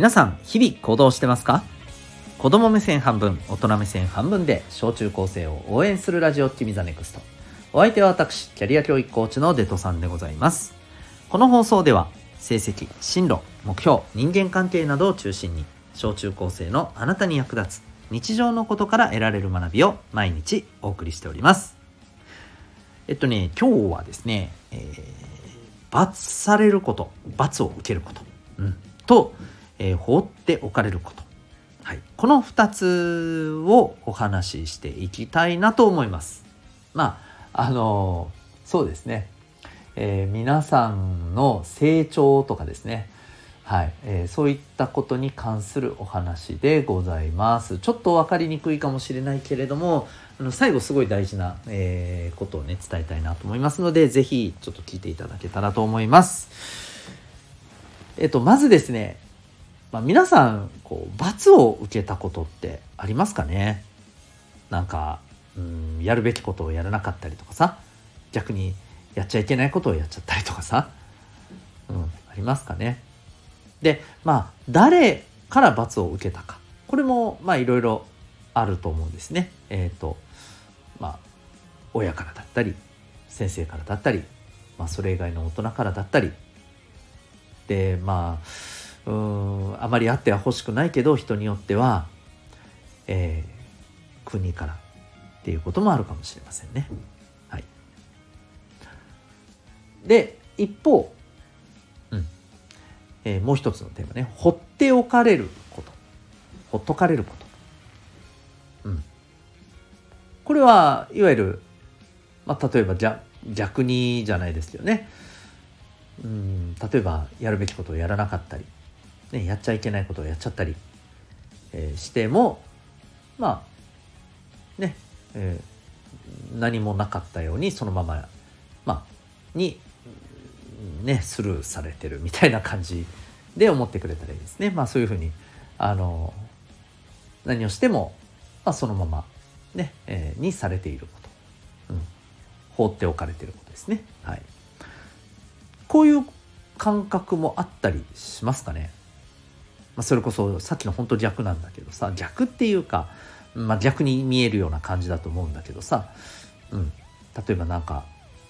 皆さん日々行動してますか？子供目線半分大人目線半分で小中高生を応援するラジオティミ the Next。お相手は私キャリア教育コーチのデトさんでございます。この放送では成績進路目標人間関係などを中心に小中高生のあなたに役立つ日常のことから得られる学びを毎日お送りしております。えっとね今日はですね、えー、罰されること罰を受けること、うん、と、えー、放っておかれることはい、この2つをお話ししていきたいなと思います。まああのそうですね、えー、皆さんの成長とかですねはい、えー、そういったことに関するお話でございます。ちょっと分かりにくいかもしれないけれども、あの最後すごい大事な、えー、ことをね、伝えたいなと思いますので、是非ちょっと聞いていただけたらと思います。えっと、まずですね、まあ、皆さん、こう、罰を受けたことってありますかね？なんか、うん、やるべきことをやらなかったりとかさ、逆にやっちゃいけないことをやっちゃったりとかさ、うん、ありますかね？でまあ誰から罰を受けたか。これもまあいろいろあると思うんですね。えっ、ー、とまあ親からだったり先生からだったり、まあ、それ以外の大人からだったり。でまあうんあまりあっては欲しくないけど人によっては、えー、国からっていうこともあるかもしれませんね。はい、で一方うん。えー、もう一つのテーマね。放っておかれること。ほっとかれること、うん、これはいわゆる、まあ、例えばじゃ逆にじゃないですよね、うん、例えばやるべきことをやらなかったり、ね、やっちゃいけないことをやっちゃったり、えー、してもまあね、えー、何もなかったようにそのまままあにねスルーされてるみたいな感じで思ってくれたらいいですね。まあそういうふうにあの何をしても、まあ、そのままね、えー、にされていること、うん、放っておかれていることですね。はい、こういう感覚もあったりしますかね。まあ、それこそさっきの本当逆なんだけどさ逆っていうか、まあ、逆に見えるような感じだと思うんだけどさ、うん、例えばなんか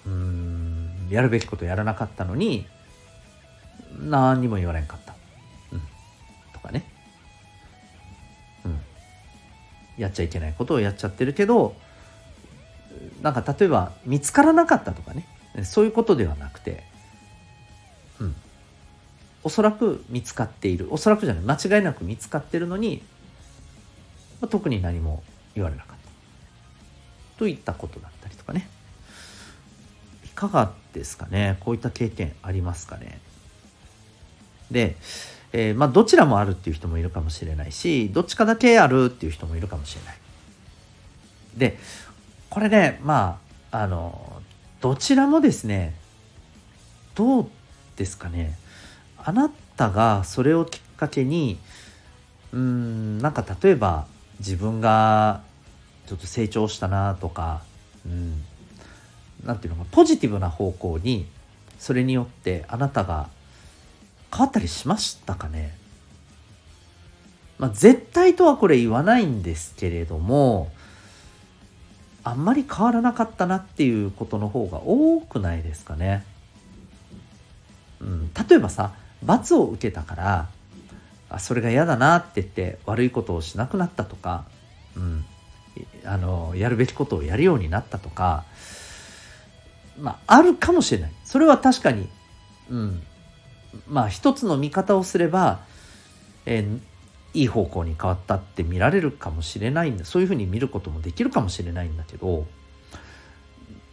うんやるべきことやらなかったのに何にも言われんかった、うん、とかね、うん、やっちゃいけないことをやっちゃってるけどなんか例えば見つからなかったとかね。そういうことではなくて、うん、おそらく見つかっている。おそらくじゃない。間違いなく見つかってるのに、まあ、特に何も言われなかった。といったことだったりとかね。いかがですかね。こういった経験ありますかね。で、えー、まあどちらもあるっていう人もいるかもしれないしどっちかだけあるっていう人もいるかもしれない。でこれねまああのどちらもですねどうですかね。あなたがそれをきっかけにうんなんか例えば自分がちょっと成長したなとかうん何て言うのかポジティブな方向にそれによってあなたが変わったりしましたかね？まあ絶対とはこれ言わないんですけれどもあんまり変わらなかったなっていうことの方が多くないですかね？うん、例えばさ罰を受けたからあそれが嫌だなって言って悪いことをしなくなったとか、うん、あのやるべきことをやるようになったとかまあ、あるかもしれない。それは確かに、うん。まあ、一つの見方をすれば、え、いい方向に変わったって見られるかもしれないんだ。そういうふうに見ることもできるかもしれないんだけど、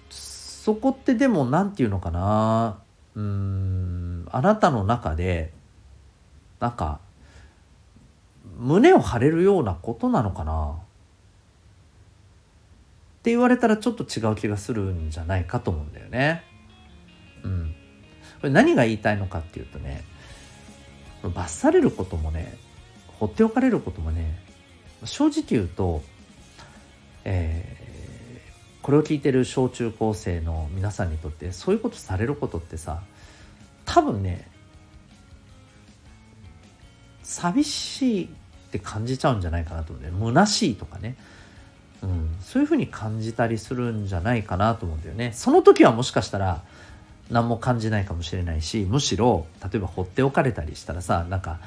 そこってでも、何て言うのかな、うん、あなたの中で、なんか、胸を張れるようなことなのかな？って言われたらちょっと違う気がするんじゃないかと思うんだよね。うん。これ何が言いたいのかっていうとね罰されることもね放っておかれることもね正直言うと、えー、これを聞いてる小中高生の皆さんにとってそういうことされることってさ多分ね寂しいって感じちゃうんじゃないかなと思うんだよ虚しいとかね、うん、そういうふうに感じたりするんじゃないかなと思うんだよね。その時はもしかしたら何も感じないかもしれないしむしろ例えば放っておかれたりしたらさなんか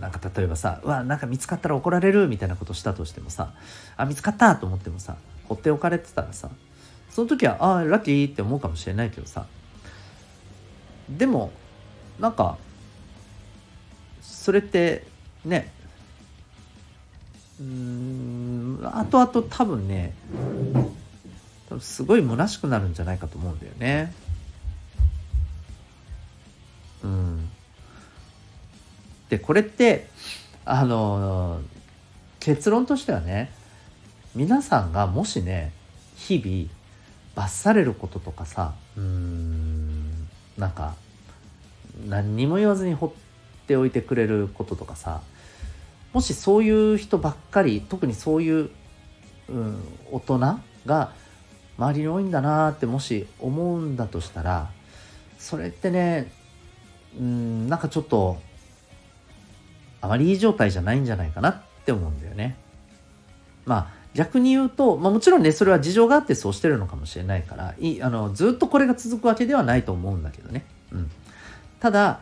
なんか例えばさ「うわなんか見つかったら怒られる」みたいなことしたとしてもさ「あ見つかった!」と思ってもさ放っておかれてたらさその時は「ああラッキー」って思うかもしれないけどさでもなんかそれってねうん後々多分ね多分すごい虚しくなるんじゃないかと思うんだよね。うん、でこれってあの結論としてはね皆さんがもしね日々罰されることとかさうんなんか何にも言わずに放っておいてくれることとかさもしそういう人ばっかり特にそういう、うん、大人が周りに多いんだなってもし思うんだとしたらそれってねうんなんかちょっとあまりいい状態じゃないんじゃないかなって思うんだよね。まあ逆に言うと、まあ、もちろんねそれは事情があってそうしてるのかもしれないからいあのずっとこれが続くわけではないと思うんだけどね。うん、ただ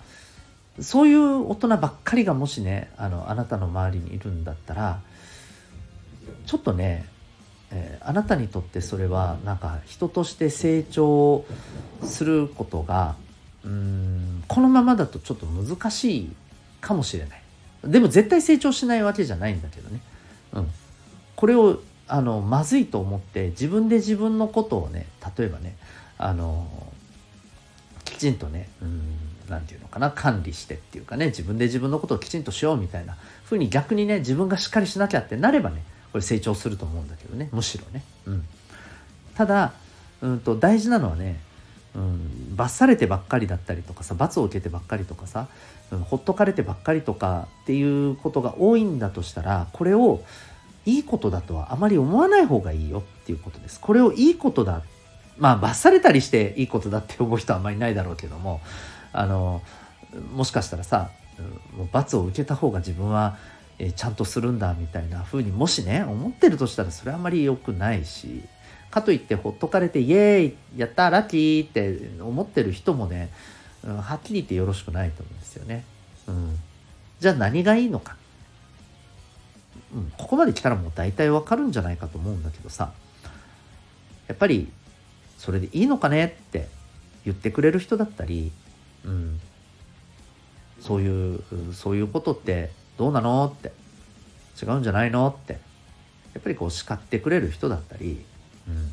そういう大人ばっかりがもしねあのあなたの周りにいるんだったらちょっとね、えー、あなたにとってそれはなんか人として成長することがうんこのままだとちょっと難しいかもしれない。でも絶対成長しないわけじゃないんだけどね、うん、これをあのまずいと思って自分で自分のことをね例えばねあのきちんとね何て言うのかな管理してっていうかね自分で自分のことをきちんとしようみたいなふうに逆にね自分がしっかりしなきゃってなればねこれ成長すると思うんだけどねむしろね。うん、ただ、うんと、大事なのはね、うん、罰されてばっかりだったりとかさ罰を受けてばっかりとかさ、うん、ほっとかれてばっかりとかっていうことが多いんだとしたらこれをいいことだとはあまり思わない方がいいよっていうことです。これをいいことだまあ罰されたりしていいことだって思う人はあまりないだろうけどもあのもしかしたらさもう罰を受けた方が自分は、えちゃんとするんだみたいな風にもしね思ってるとしたらそれはあまり良くないしかといってほっとかれてイエーイやったラッキーって思ってる人もね、うん、はっきり言ってよろしくないと思うんですよね。うん、じゃあ何がいいのか、うん、ここまで来たらもう大体わかるんじゃないかと思うんだけどさやっぱりそれでいいのかねって言ってくれる人だったりうん、そういうそういうことってどうなのって違うんじゃないのってやっぱりこう叱ってくれる人だったり、うん、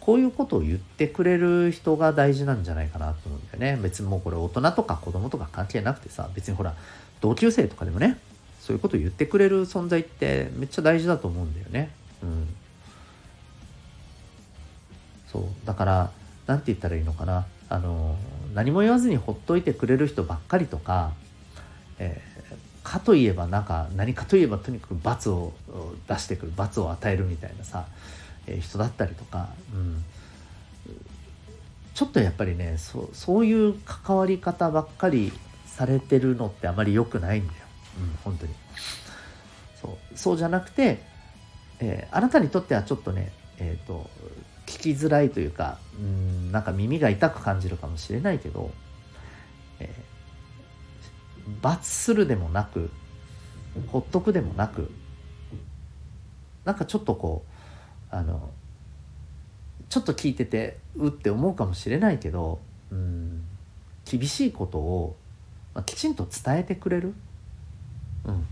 こういうことを言ってくれる人が大事なんじゃないかなと思うんだよね。別にもうこれ大人とか子供とか関係なくてさ別にほら同級生とかでもねそういうことを言ってくれる存在ってめっちゃ大事だと思うんだよね。うん、そう。だから何て言ったらいいのかな。あの何も言わずにほっといてくれる人ばっかりとか、えー、かといえばなんか何かといえばとにかく罰を出してくる罰を与えるみたいなさ、えー、人だったりとか、うん、ちょっとやっぱりねそそういう関わり方ばっかりされてるのってあまり良くないんだよ、うん、本当に。そう。そうじゃなくて、えー、あなたにとってはちょっとねえっ、ー、と聞きづらいというかうんなんか耳が痛く感じるかもしれないけど、えー、罰するでもなくほっとくでもなくなんかちょっとこうあのちょっと聞いててうって思うかもしれないけどうん厳しいことを、まあ、きちんと伝えてくれる、うん、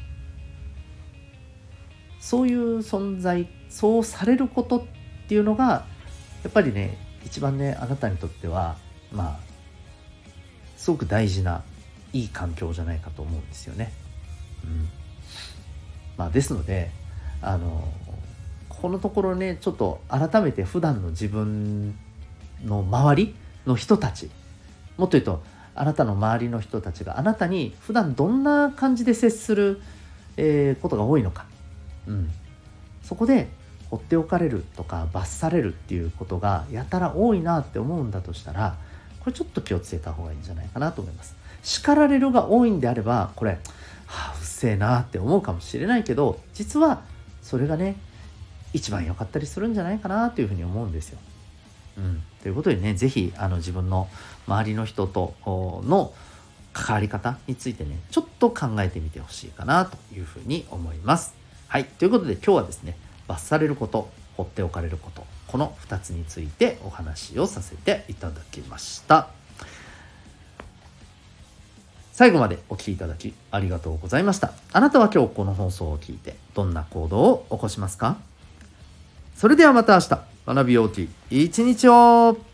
そういう存在そうされることっていうのがやっぱりね一番ねあなたにとってはまあすごく大事ないい環境じゃないかと思うんですよね。うん。まあ、ですのであのこのところねちょっと改めて普段の自分の周りの人たちもっと言うとあなたの周りの人たちがあなたに普段どんな感じで接する、えー、ことが多いのか、うん、そこで放っておかれるとか罰されるっていうことがやたら多いなって思うんだとしたらこれちょっと気をつけた方がいいんじゃないかなと思います。叱られるが多いんであればこれはあうっせえなって思うかもしれないけど実はそれがね一番良かったりするんじゃないかなというふうに思うんですよ。うん、ということでね是非あの自分の周りの人との関わり方についてねちょっと考えてみてほしいかなというふうに思います。はいということで今日はですね罰されること放っておかれることこの2つについてお話をさせていただきました。最後までお聴きいただきありがとうございました。あなたは今日この放送を聞いてどんな行動を起こしますか？それではまた明日学びようき一日を。